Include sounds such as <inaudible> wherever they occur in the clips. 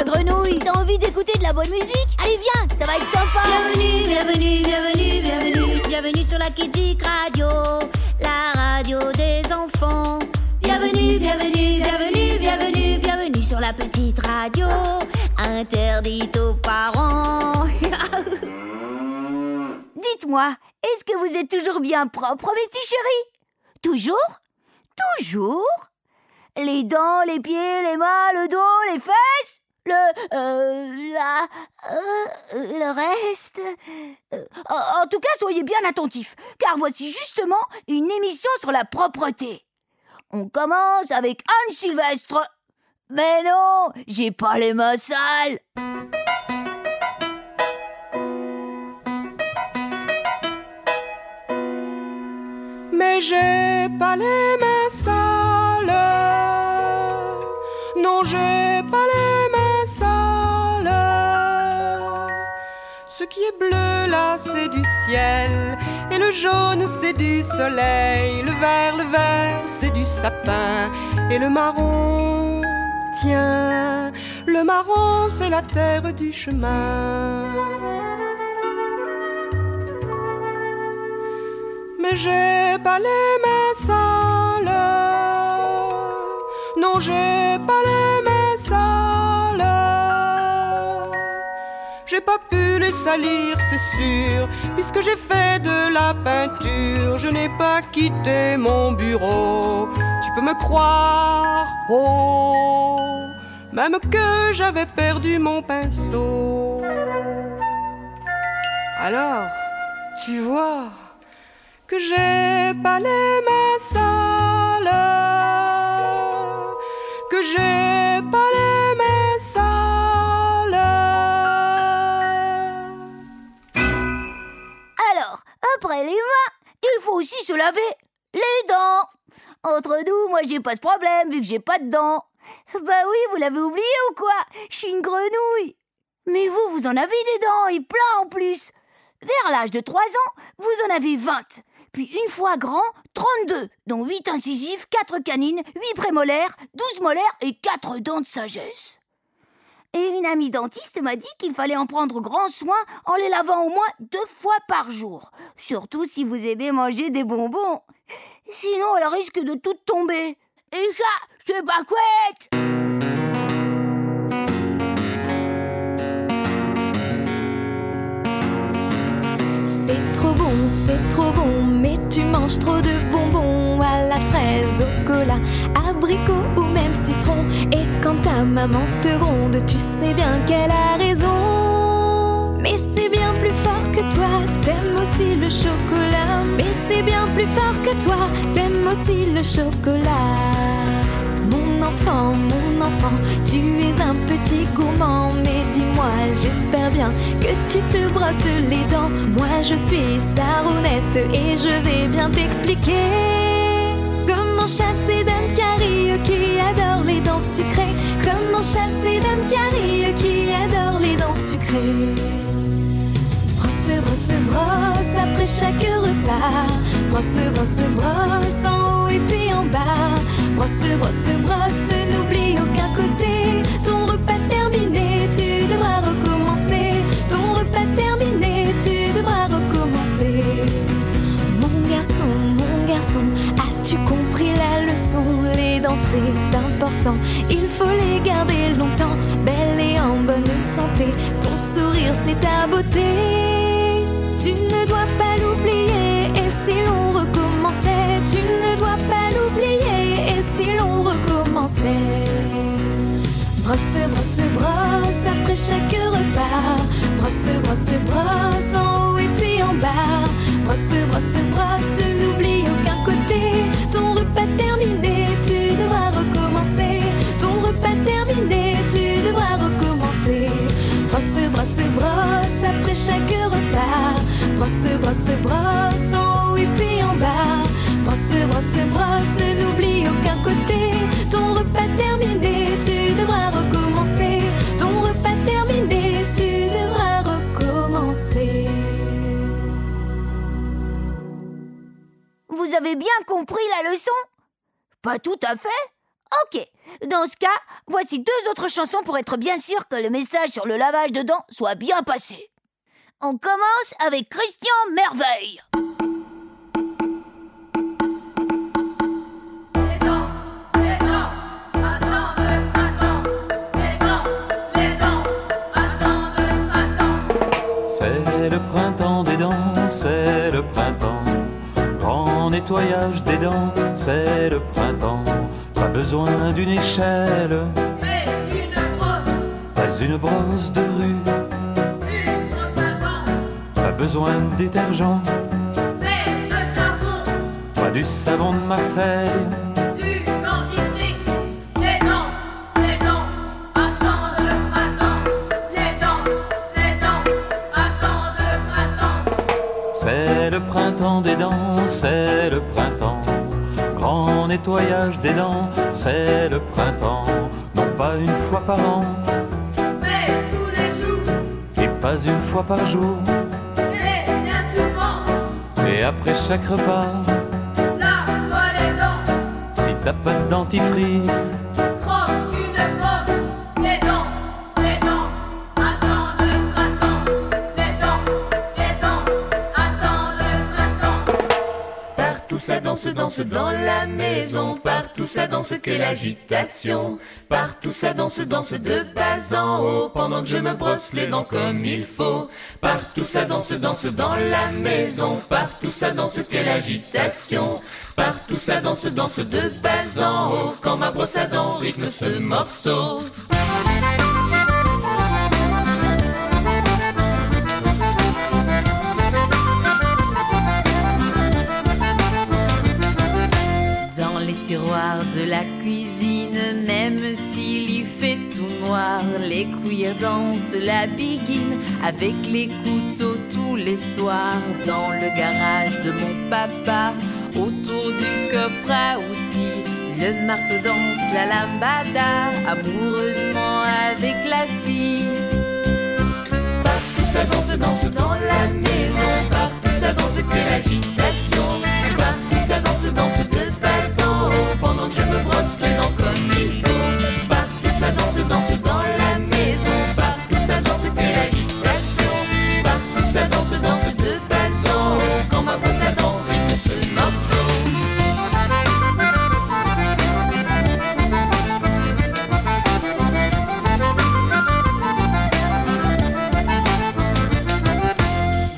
la grenouille. T'as envie d'écouter de la bonne musique? Allez, viens, ça va être sympa. Bienvenue, bienvenue, bienvenue, bienvenue. Bienvenue sur la Kids Radio, la radio des enfants. Bienvenue, bienvenue, bienvenue, bienvenue, bienvenue sur la petite radio, interdite aux parents. <laughs> Dites-moi, est-ce que vous êtes toujours bien propre, mes petits chéris? Toujours? Toujours? Les dents, les pieds, les mains, le dos, les fesses? Le, euh, la, euh, le reste. Euh, en, tout cas, soyez bien attentifs, car voici justement une émission sur la propreté. On commence avec Anne Sylvestre. Mais non, j'ai pas les mains sales. mais j'ai pas les mains sales. Non, j'ai pas les sales. Ce qui est bleu là, c'est du ciel, et le jaune, c'est du soleil. Le vert, le vert, c'est du sapin, et le marron, tiens, le marron, c'est la terre du chemin. mais j'ai pas les mains sales. Non, j'ai pas les salir, c'est sûr, puisque j'ai fait de la peinture. Je n'ai pas quitté mon bureau. Tu peux me croire, oh, même que j'avais perdu mon pinceau. Alors, tu vois que j'ai pas les mains sales, que j'ai pas les mains sales. Après les mains, il faut aussi se laver les dents. Entre nous, moi j'ai pas ce problème vu que j'ai pas de dents. Bah oui, vous l'avez oublié ou quoi? Je suis une grenouille. Mais vous, vous en avez des dents et plein en plus. Vers l'âge de 3 ans, vous en avez 20. Puis une fois grand, 32, dont 8 incisives, 4 canines, 8 prémolaires, 12 molaires et 4 dents de sagesse. Et une amie dentiste m'a dit qu'il fallait en prendre grand soin en les lavant au moins deux fois par jour. Surtout si vous aimez manger des bonbons. Sinon, elle risque de tout tomber. Et ça, c'est pas couette trop bon, c'est trop bon, mais tu manges trop de bonbons à la fraise, au cola, abricot ou même citron. Et quand ta maman te gronde, tu sais bien qu'elle a raison. Mais c'est bien plus fort que toi, t'aimes aussi le chocolat. Mais c'est bien plus fort que toi, t'aimes aussi le chocolat. Enfant, mon enfant, tu es un petit gourmand, mais dis-moi, j'espère bien que tu te brosses les dents. Moi, je suis Sarounette et je vais bien t'expliquer comment chasser Dame Carrie qui adore les dents sucrées. Comment chasser Dame Carrie qui adore les dents sucrées. Brosse, brosse, brosse après chaque repas. Brosse, brosse, brosse en haut et puis en bas. Brosse, brosse, brosse, n'oublie aucun côté. Ton repas terminé, tu devras recommencer. Ton repas terminé, tu devras recommencer. Mon garçon, mon garçon, as-tu compris la leçon? Les dents, c'est important, il faut les garder longtemps. Belle et en bonne santé, ton sourire, c'est ta beauté. Brosse, brosse, brosse en haut et puis en bas. Compris la leçon? Pas tout à fait Ok, dans ce cas, voici deux autres chansons pour être bien sûr que le message sur le lavage de dents soit bien passé. On commence avec Christian Merveille. C'est le printemps des dents, c'est le printemps. Nettoyage des dents, c'est le printemps. Pas besoin d'une échelle, brosse, pas une brosse de rue. une brosse à Pas besoin de détergent, de savon, pas du savon de Marseille. Des dents, c'est le printemps. Grand nettoyage des dents, c'est le printemps. Non pas une fois par an, Mais tous les jours, et pas une fois par jour. et bien souvent, Et après chaque repas, lave-toi les dents. si t'as pas de dentifrice, ça danse, danse dans la maison. Partout ça danse, quelle agitation. Partout ça danse, danse de bas en haut. Pendant que je me brosse les dents comme il faut. Partout ça danse, danse dans la maison. Partout ça danse, quelle agitation. Partout ça danse, danse de bas en haut. Quand ma brosse à dents rythme ce morceau. De la cuisine, même s'il y fait tout noir, les cuillères dansent la biguine avec les couteaux tous les soirs. Dans le garage de mon papa, autour du coffre à outils, le marteau danse la lambada, amoureusement avec la scie. Partout ça danse, danse dans la maison. Partout ça danse, quelle agitation. Partout ça danse, danse de haut. Pendant que je me brosse les dents comme il faut. Partout ça danse, danse dans la maison. Partout ça danse, quelle agitation. Partout ça danse, danse de haut. Quand ma brosse à dents rythme ce morceau.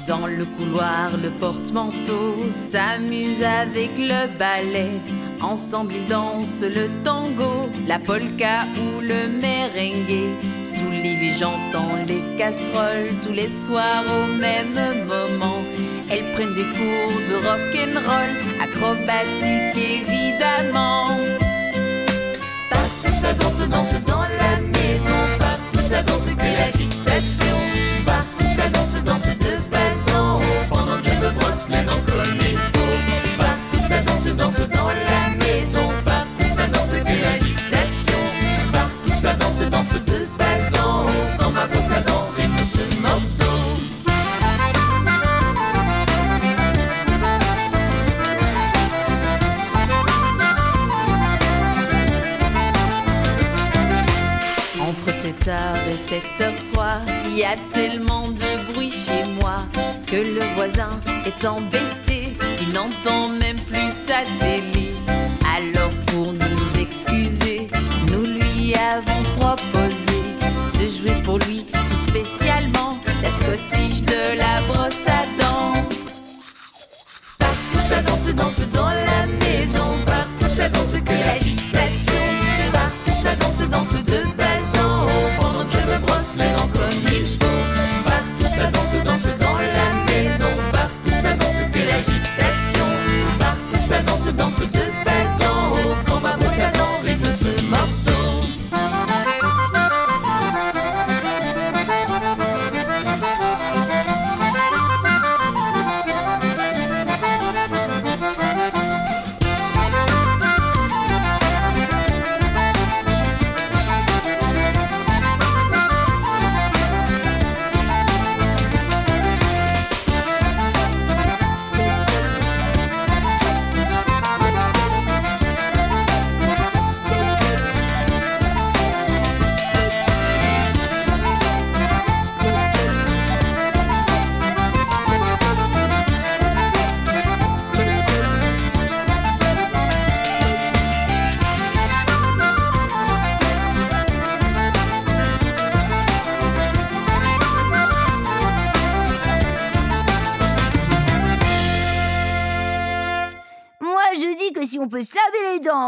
Dans le couloir, le porte-manteau s'amuse avec le ballet. Ensemble, ils dansent le tango, la polka ou le merengue. Sous vues, j'entends les casseroles tous les soirs au même moment. Elles prennent des cours de rock'n'roll, acrobatique évidemment. Partout ça danse, danse dans la maison. Partout ça danse, que l'agitation. Partout ça danse, danse de bas en haut. Pendant que je me brosse les dents comme il faut. Partout ça danse, danse dans la 7h03, il y a tellement de bruit chez moi que le voisin est embêté, il n'entend même plus sa télé. Alors pour nous excuser, nous lui avons proposé de jouer pour lui tout spécialement la scottiche de la brosse à dents. Partout ça danse, danse dans la maison. Partout ça danse que l'agitation. Partout ça danse, danse de bas en haut. Je me brosse les dents comme il faut. Partout ça danse, danse dans la maison. Partout ça danse que l'agitation. Partout ça danse, danse de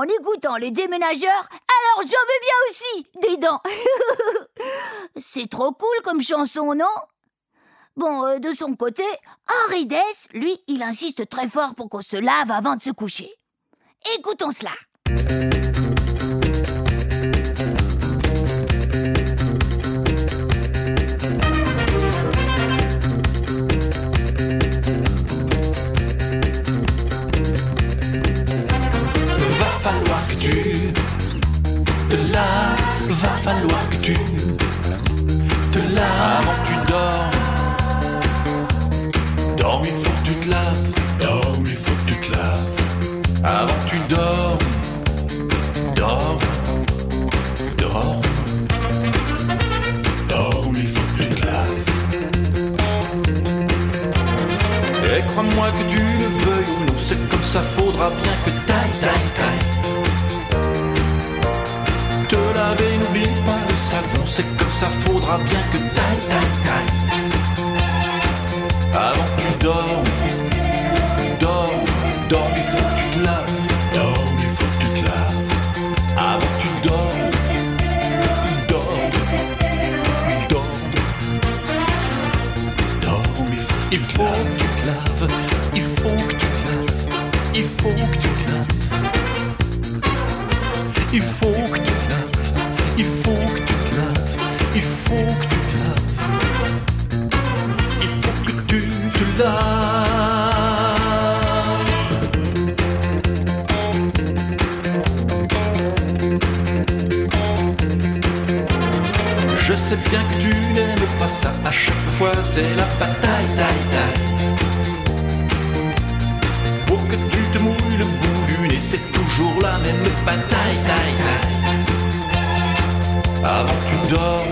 en écoutant les déménageurs, alors j'en veux bien aussi des dents. <laughs> C'est trop cool comme chanson, non? Bon, euh, de son côté, Henri Dess, lui, il insiste très fort pour qu'on se lave avant de se coucher. Écoutons cela. Va falloir que tu te laves avant que tu dors. Dors, il faut que tu te laves, dors, il faut que tu te laves avant que tu dors. Dors, dors, dors, il faut que tu te laves. Et crois-moi que tu le veuilles ou non, c'est comme ça, faudra bien que taille, savon, c'est comme ça, faudra bien que taille, taille, taille. Sais bien que tu n'aimes pas ça, à chaque fois c'est la bataille, taille, taille. Pour que tu te mouilles le bout du nez, c'est toujours la même bataille, taille, taille. Avant que tu dors,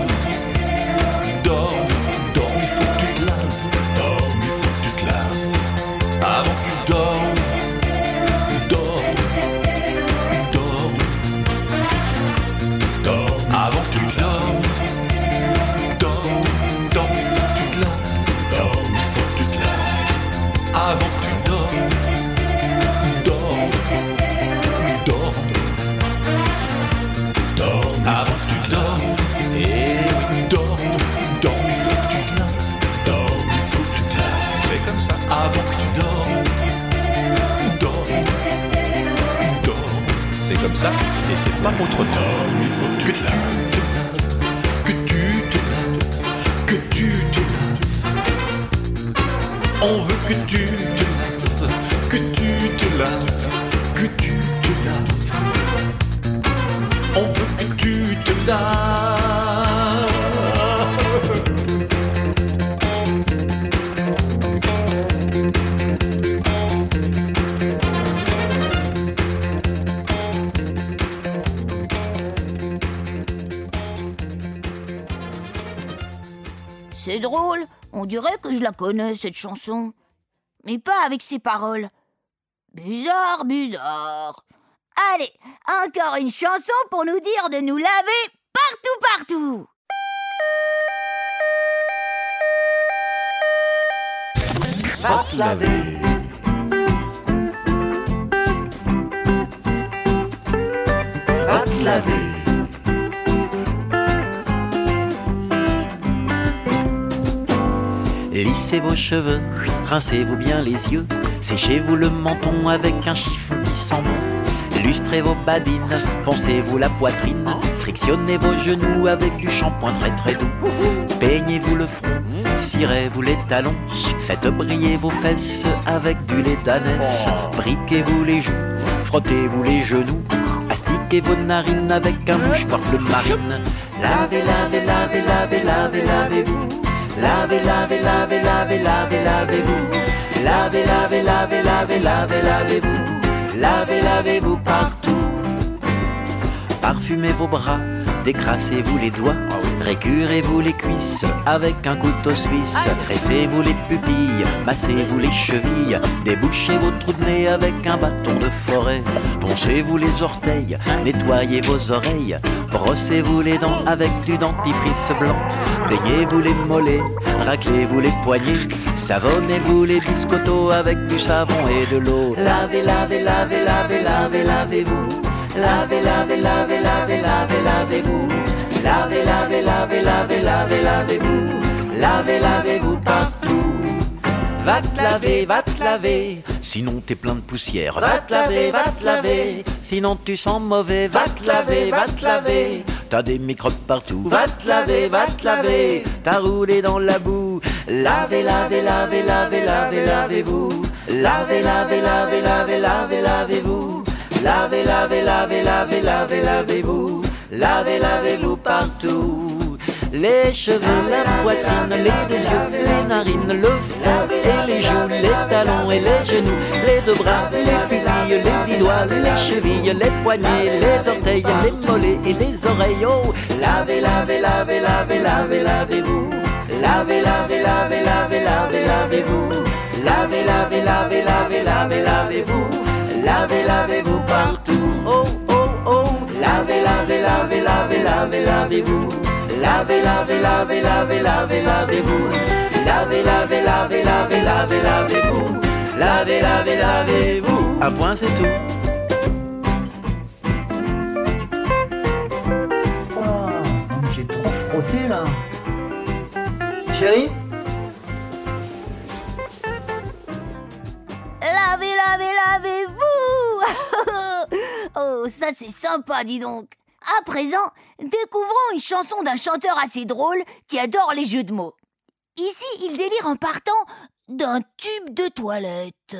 et c'est pas autre dors, il faut que tu te laves, que tu te laves, que tu te laves. On veut que tu te laves, que tu te laves, on dirait que je la connais, cette chanson. Mais pas avec ses paroles. Bizarre, bizarre. Allez, encore une chanson pour nous dire de nous laver partout, partout. Va te laver. Va te laver. Lissez vos cheveux, rincez-vous bien les yeux, séchez-vous le menton avec un chiffon qui sent bon. Lustrez vos badines, poncez-vous la poitrine, frictionnez vos genoux avec du shampoing très très doux. Peignez-vous le front, cirez-vous les talons, faites briller vos fesses avec du lait d'ânesse. Briquez-vous les joues, frottez-vous les genoux, astiquez vos narines avec un mouchoir bleu marine. Lavez, lavez, lavez, lavez, lavez, lavez-vous. Lavez, lavez, lavez, lavez, lavez, lavez-vous. Lavez, lavez, lavez, lavez, lavez, lavez-vous. Lavez, lavez-vous partout. Parfumez vos bras, décrassez-vous les doigts. Récurez-vous les cuisses avec un couteau suisse. Graissez-vous les pupilles, massez-vous les chevilles. Débouchez vos trous de nez avec un bâton de forêt. Poncez-vous les orteils, nettoyez vos oreilles. Brossez-vous les dents avec du dentifrice blanc. Baignez-vous les mollets, raclez-vous les poignets. Savonnez-vous les biscottos avec du savon et de l'eau. Lavez, lavez, lavez, lavez, lavez, lavez-vous. Lavez, lavez, lavez, lavez, lavez, lavez-vous. Lavez, lavez, lavez, lavez, lavez, lavez-vous. Lavez, lavez-vous partout. Va te laver, va te laver, sinon t'es plein de poussière. Va te laver, va te laver, sinon tu sens mauvais. Va te laver, va te laver, t'as des microbes partout. Va te laver, va te laver, t'as roulé dans la boue. Lavez, lavez, lavez, lavez, lavez, lavez-vous. Lavez, lavez, lavez, lavez, lavez, lavez-vous. Lavez, lavez, lavez, lavez, lavez, lavez-vous. Lavez, lavez-vous partout. Les cheveux, la poitrine, les deux yeux, les narines, le front et les joues, les talons et les genoux, les deux bras, les pupilles, les dix doigts, les chevilles, les poignets, les orteils, les mollets et les oreilles. Oh, lavez, lavez, lavez, lavez, lavez, lavez-vous. Lavez, lavez, lavez, lavez, lavez, lavez-vous. Lavez, lavez, lavez, lavez, lavez, lavez-vous. Lavez, lavez-vous partout. Oh, oh, oh. Lavez, lavez, lavez, lavez, lavez, lavez-vous. Lavez, lavez, lavez, lavez, lavez, lavez-vous. Lavez, lavez, lavez, lavez, lavez, lavez-vous. Lavez, lavez, lavez-vous. Un point, c'est tout. Oh là, j'ai trop frotté là. Chérie Lavez, lavez, lavez-vous Oh, ça c'est sympa, dis donc. À présent, découvrons une chanson d'un chanteur assez drôle qui adore les jeux de mots. Ici, il délire en partant d'un tube de toilette.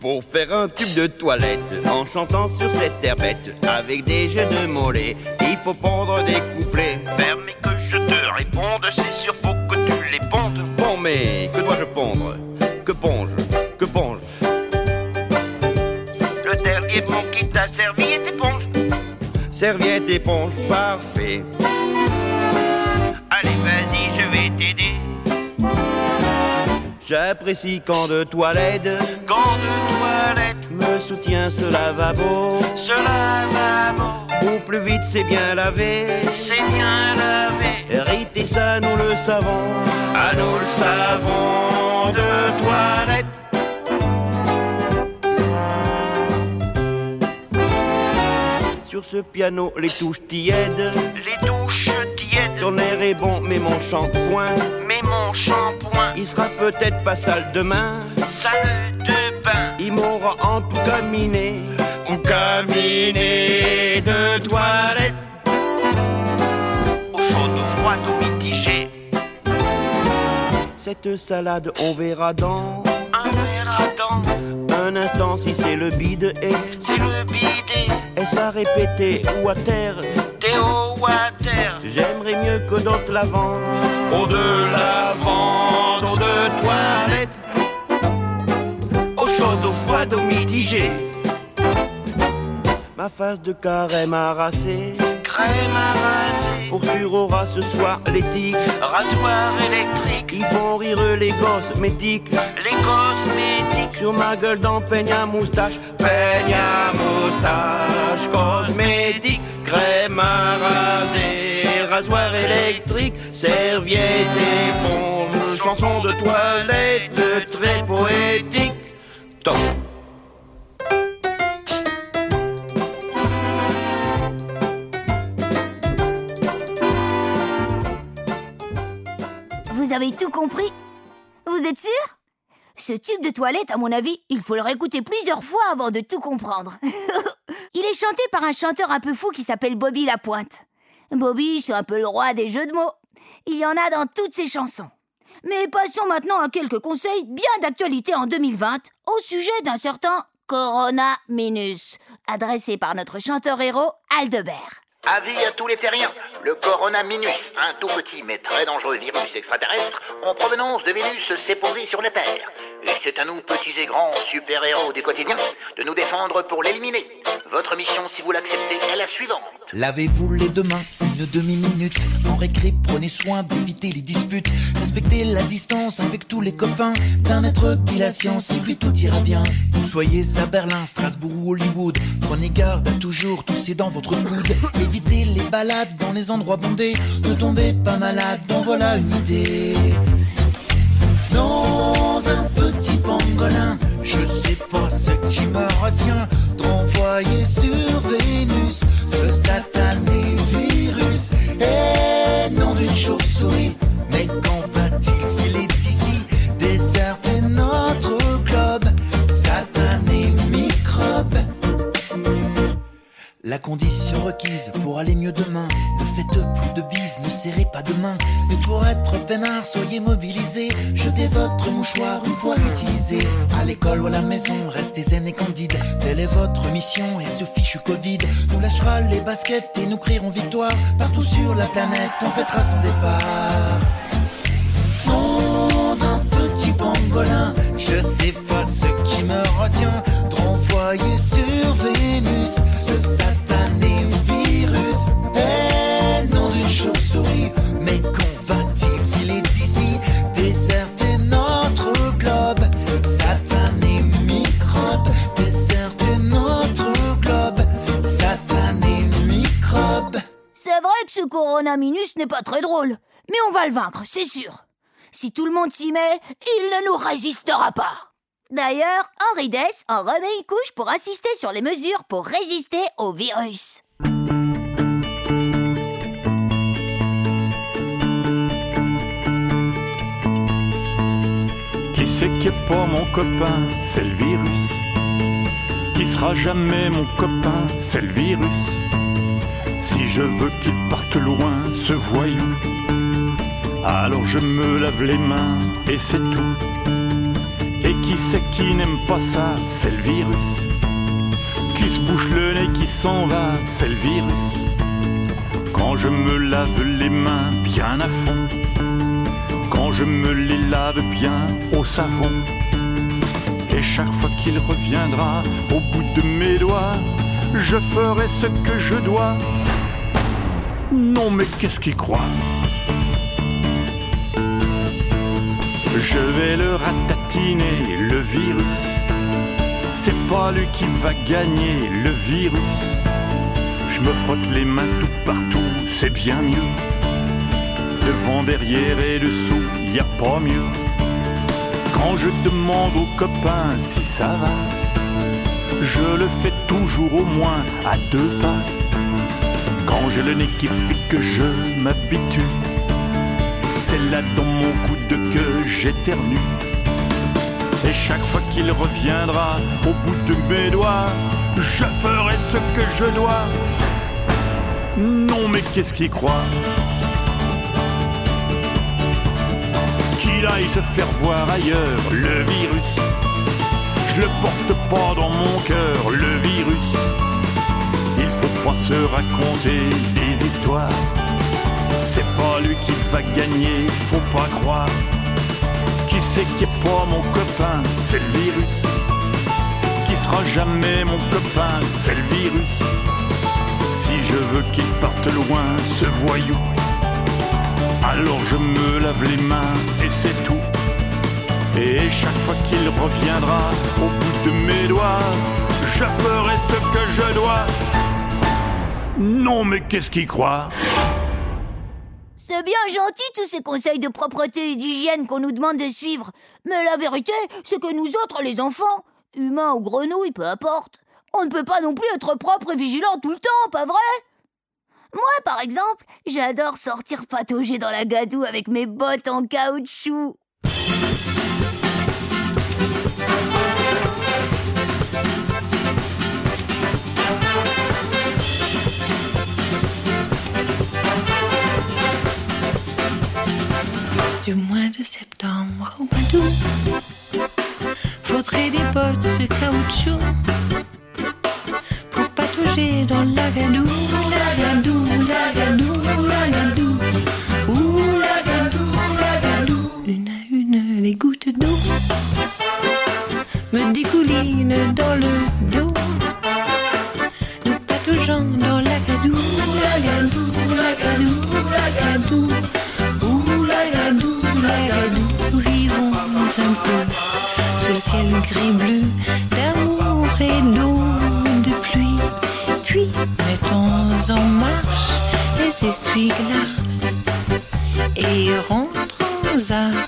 Pour faire un tube de toilette en chantant sur cette terre avec des jeux de mollets, il faut pondre des couplets. Permets que je te réponde, c'est sûr, faut mais que dois-je pondre? Que ponge Que ponge Le dernier mot qui t'a servi est éponge. Serviette, éponge, parfait. Allez, vas-y, je vais t'aider. J'apprécie quand de toilette, quand de toilette me soutient ce lavabo, ce lavabo. Ou plus vite c'est bien lavé, c'est bien lavé. Hérité ça nous le savons, ah nous le savons de toilette. Sur ce piano les touches tièdes, les touches tièdes. Ton air est bon mais mon shampoing, mais mon shampoing. Il sera peut-être pas sale demain, sale de bain. Il m'aura en tout caminé, ou caminé de toilette. Au chaud, au froid, au mitigé. Cette salade, on verra dans un verra dans un instant si c'est le bide et c'est le bide. Est-ce à répéter ou à terre? Théo à terre? J'aimerais mieux que d'autres la vendent. Au de la vente, au de toilette. Au chaud, au froid, au mitigé. Face de carême harassée. Crème harassée. Pour sur aura ce soir l'éthique. Rasoir électrique. Ils font rire les cosmétiques. Les cosmétiques. Sur ma gueule dans peigne à moustache. Peigne à moustache. Cosmétique. Crème à raser. Rasoir électrique. Serviette éponge. Chanson de toilette très poétique. Avez tout compris Vous êtes sûr? Ce tube de toilette, à mon avis, il faut le réécouter plusieurs fois avant de tout comprendre. <laughs> il est chanté par un chanteur un peu fou qui s'appelle Bobby Lapointe. Bobby, c'est un peu le roi des jeux de mots. Il y en a dans toutes ses chansons. Mais passons maintenant à quelques conseils bien d'actualité en 2020 au sujet d'un certain Corona Minus, adressé par notre chanteur héros Aldebert. Avis à tous les terriens, le Corona Minus, un tout petit mais très dangereux virus extraterrestre en provenance de Vénus, s'est posé sur la Terre. Et c'est à nous, petits et grands super-héros du quotidien, de nous défendre pour l'éliminer. Votre mission, si vous l'acceptez, est la suivante. Lavez-vous les deux mains une demi-minute. En récré, prenez soin d'éviter les disputes. Respectez la distance avec tous les copains. D'un être qui la science et puis tout ira bien. Vous soyez à Berlin, Strasbourg ou Hollywood. Prenez garde à toujours tousser dans votre coude. Évitez les balades dans les endroits bondés. Ne tombez pas malade, bon voilà une idée. Petit pangolin, je sais pas ce qui me retient d'envoyer sur Vénus ce satané virus. Et nom d'une chauve-souris, mais La condition requise pour aller mieux demain. Ne faites plus de bises, ne serrez pas de main. Mais pour être peinard, soyez mobilisés. Jetez votre mouchoir une fois utilisé. À l'école ou à la maison, restez zen et candide. Telle est votre mission et ce fichu Covid nous lâchera les baskets et nous crierons victoire. Partout sur la planète, on fêtera son départ. Nom d'un petit pangolin, je sais pas coronaminus n'est pas très drôle, mais on va le vaincre, c'est sûr. Si tout le monde s'y met, il ne nous résistera pas. D'ailleurs, Henri Dess en remet une couche pour insister sur les mesures pour résister au virus. Qui c'est qui est pas mon copain C'est le virus. Qui sera jamais mon copain C'est le virus. Je veux qu'il parte loin, ce voyou, alors je me lave les mains et c'est tout. Et qui c'est qui n'aime pas ça? C'est le virus. Qui se bouche le nez, qui s'en va? C'est le virus. Quand je me lave les mains bien à fond quand je me les lave bien au savon. Et chaque fois qu'il reviendra au bout de mes doigts, je ferai ce que je dois. Non mais qu'est-ce qu'il croit? Je vais le ratatiner, le virus. C'est pas lui qui va gagner, le virus. Je me frotte les mains tout partout, c'est bien mieux. Devant, derrière et dessous, y a pas mieux. Quand je demande aux copains si ça va, je le fais toujours au moins à deux pas. Quand j'ai le nez qui pique, que je m'habitue. C'est là dans mon coude que j'éternue. Et chaque fois qu'il reviendra au bout de mes doigts, je ferai ce que je dois. Non mais qu'est-ce qu'il croit? Qu'il aille se faire voir ailleurs, le virus. Je le porte pas dans mon cœur, le virus. Se raconter des histoires. C'est pas lui qui va gagner, faut pas croire. Qui c'est qui est pas mon copain, c'est le virus. Qui sera jamais mon copain, c'est le virus. Si je veux qu'il parte loin, ce voyou, alors je me lave les mains et c'est tout. Et chaque fois qu'il reviendra au bout de mes doigts, je ferai ce que je dois. Non mais qu'est-ce qu'il croit? C'est bien gentil tous ces conseils de propreté et d'hygiène qu'on nous demande de suivre. Mais la vérité, c'est que nous autres, les enfants, humains ou grenouilles, peu importe, on ne peut pas non plus être propre et vigilant tout le temps, pas vrai? Moi, par exemple, j'adore sortir patauger dans la gadoue avec mes bottes en caoutchouc. Du mois de septembre au d'août, faudrait des bottes de caoutchouc pour patauger dans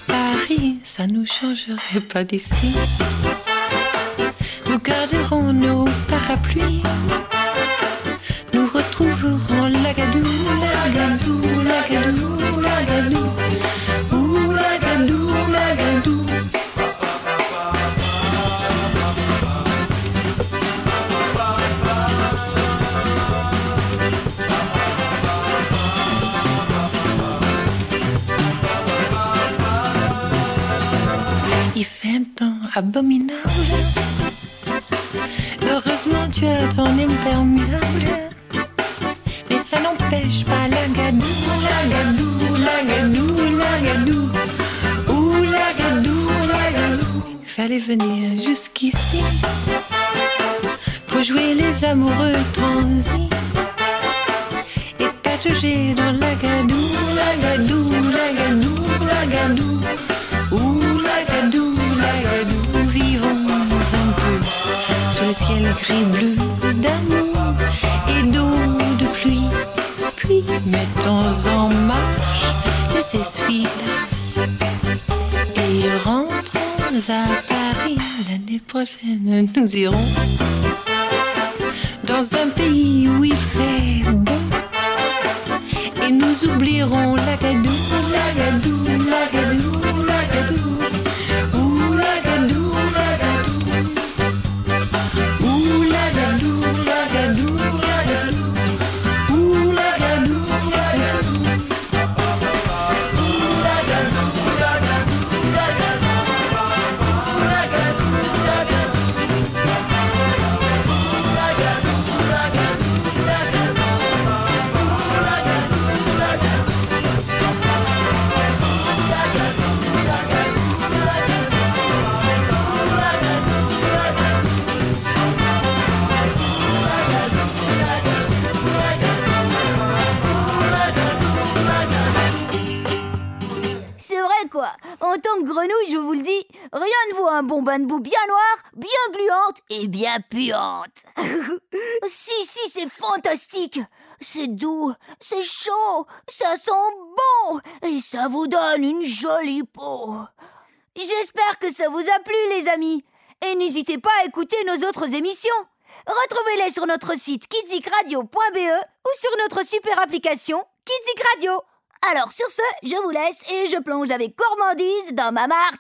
Paris. Ça nous changerait pas d'ici. Nous garderons nos parapluies. Nous retrouverons l'agadou, l'agadou, l'agadou, l'agadou. Ouh, abominable. Heureusement, tu as ton imperméable. Mais ça n'empêche pas la gadou, la gadou, la gadou, la gadou. Ouh, la gadou, la gadou. Fallait venir jusqu'ici pour jouer les amoureux transis et patauger dans la gadou, la gadou, la gadou, la gadou. Le ciel gris-bleu d'amour et d'eau de pluie. Puis mettons en marche les essuie-glaces et rentrons à Paris. L'année prochaine, nous irons dans un pays où il fait bon. Et nous oublierons la gadou, la vaut un bon bain de boue bien noir, bien gluante et bien puante. <laughs> si, si, c'est fantastique. C'est doux, c'est chaud, ça sent bon et ça vous donne une jolie peau. J'espère que ça vous a plu les amis. Et n'hésitez pas à écouter nos autres émissions. Retrouvez-les sur notre site kidzikradio.be ou sur notre super application Kidzik Radio. Alors sur ce, je vous laisse et je plonge avec gourmandise dans ma mare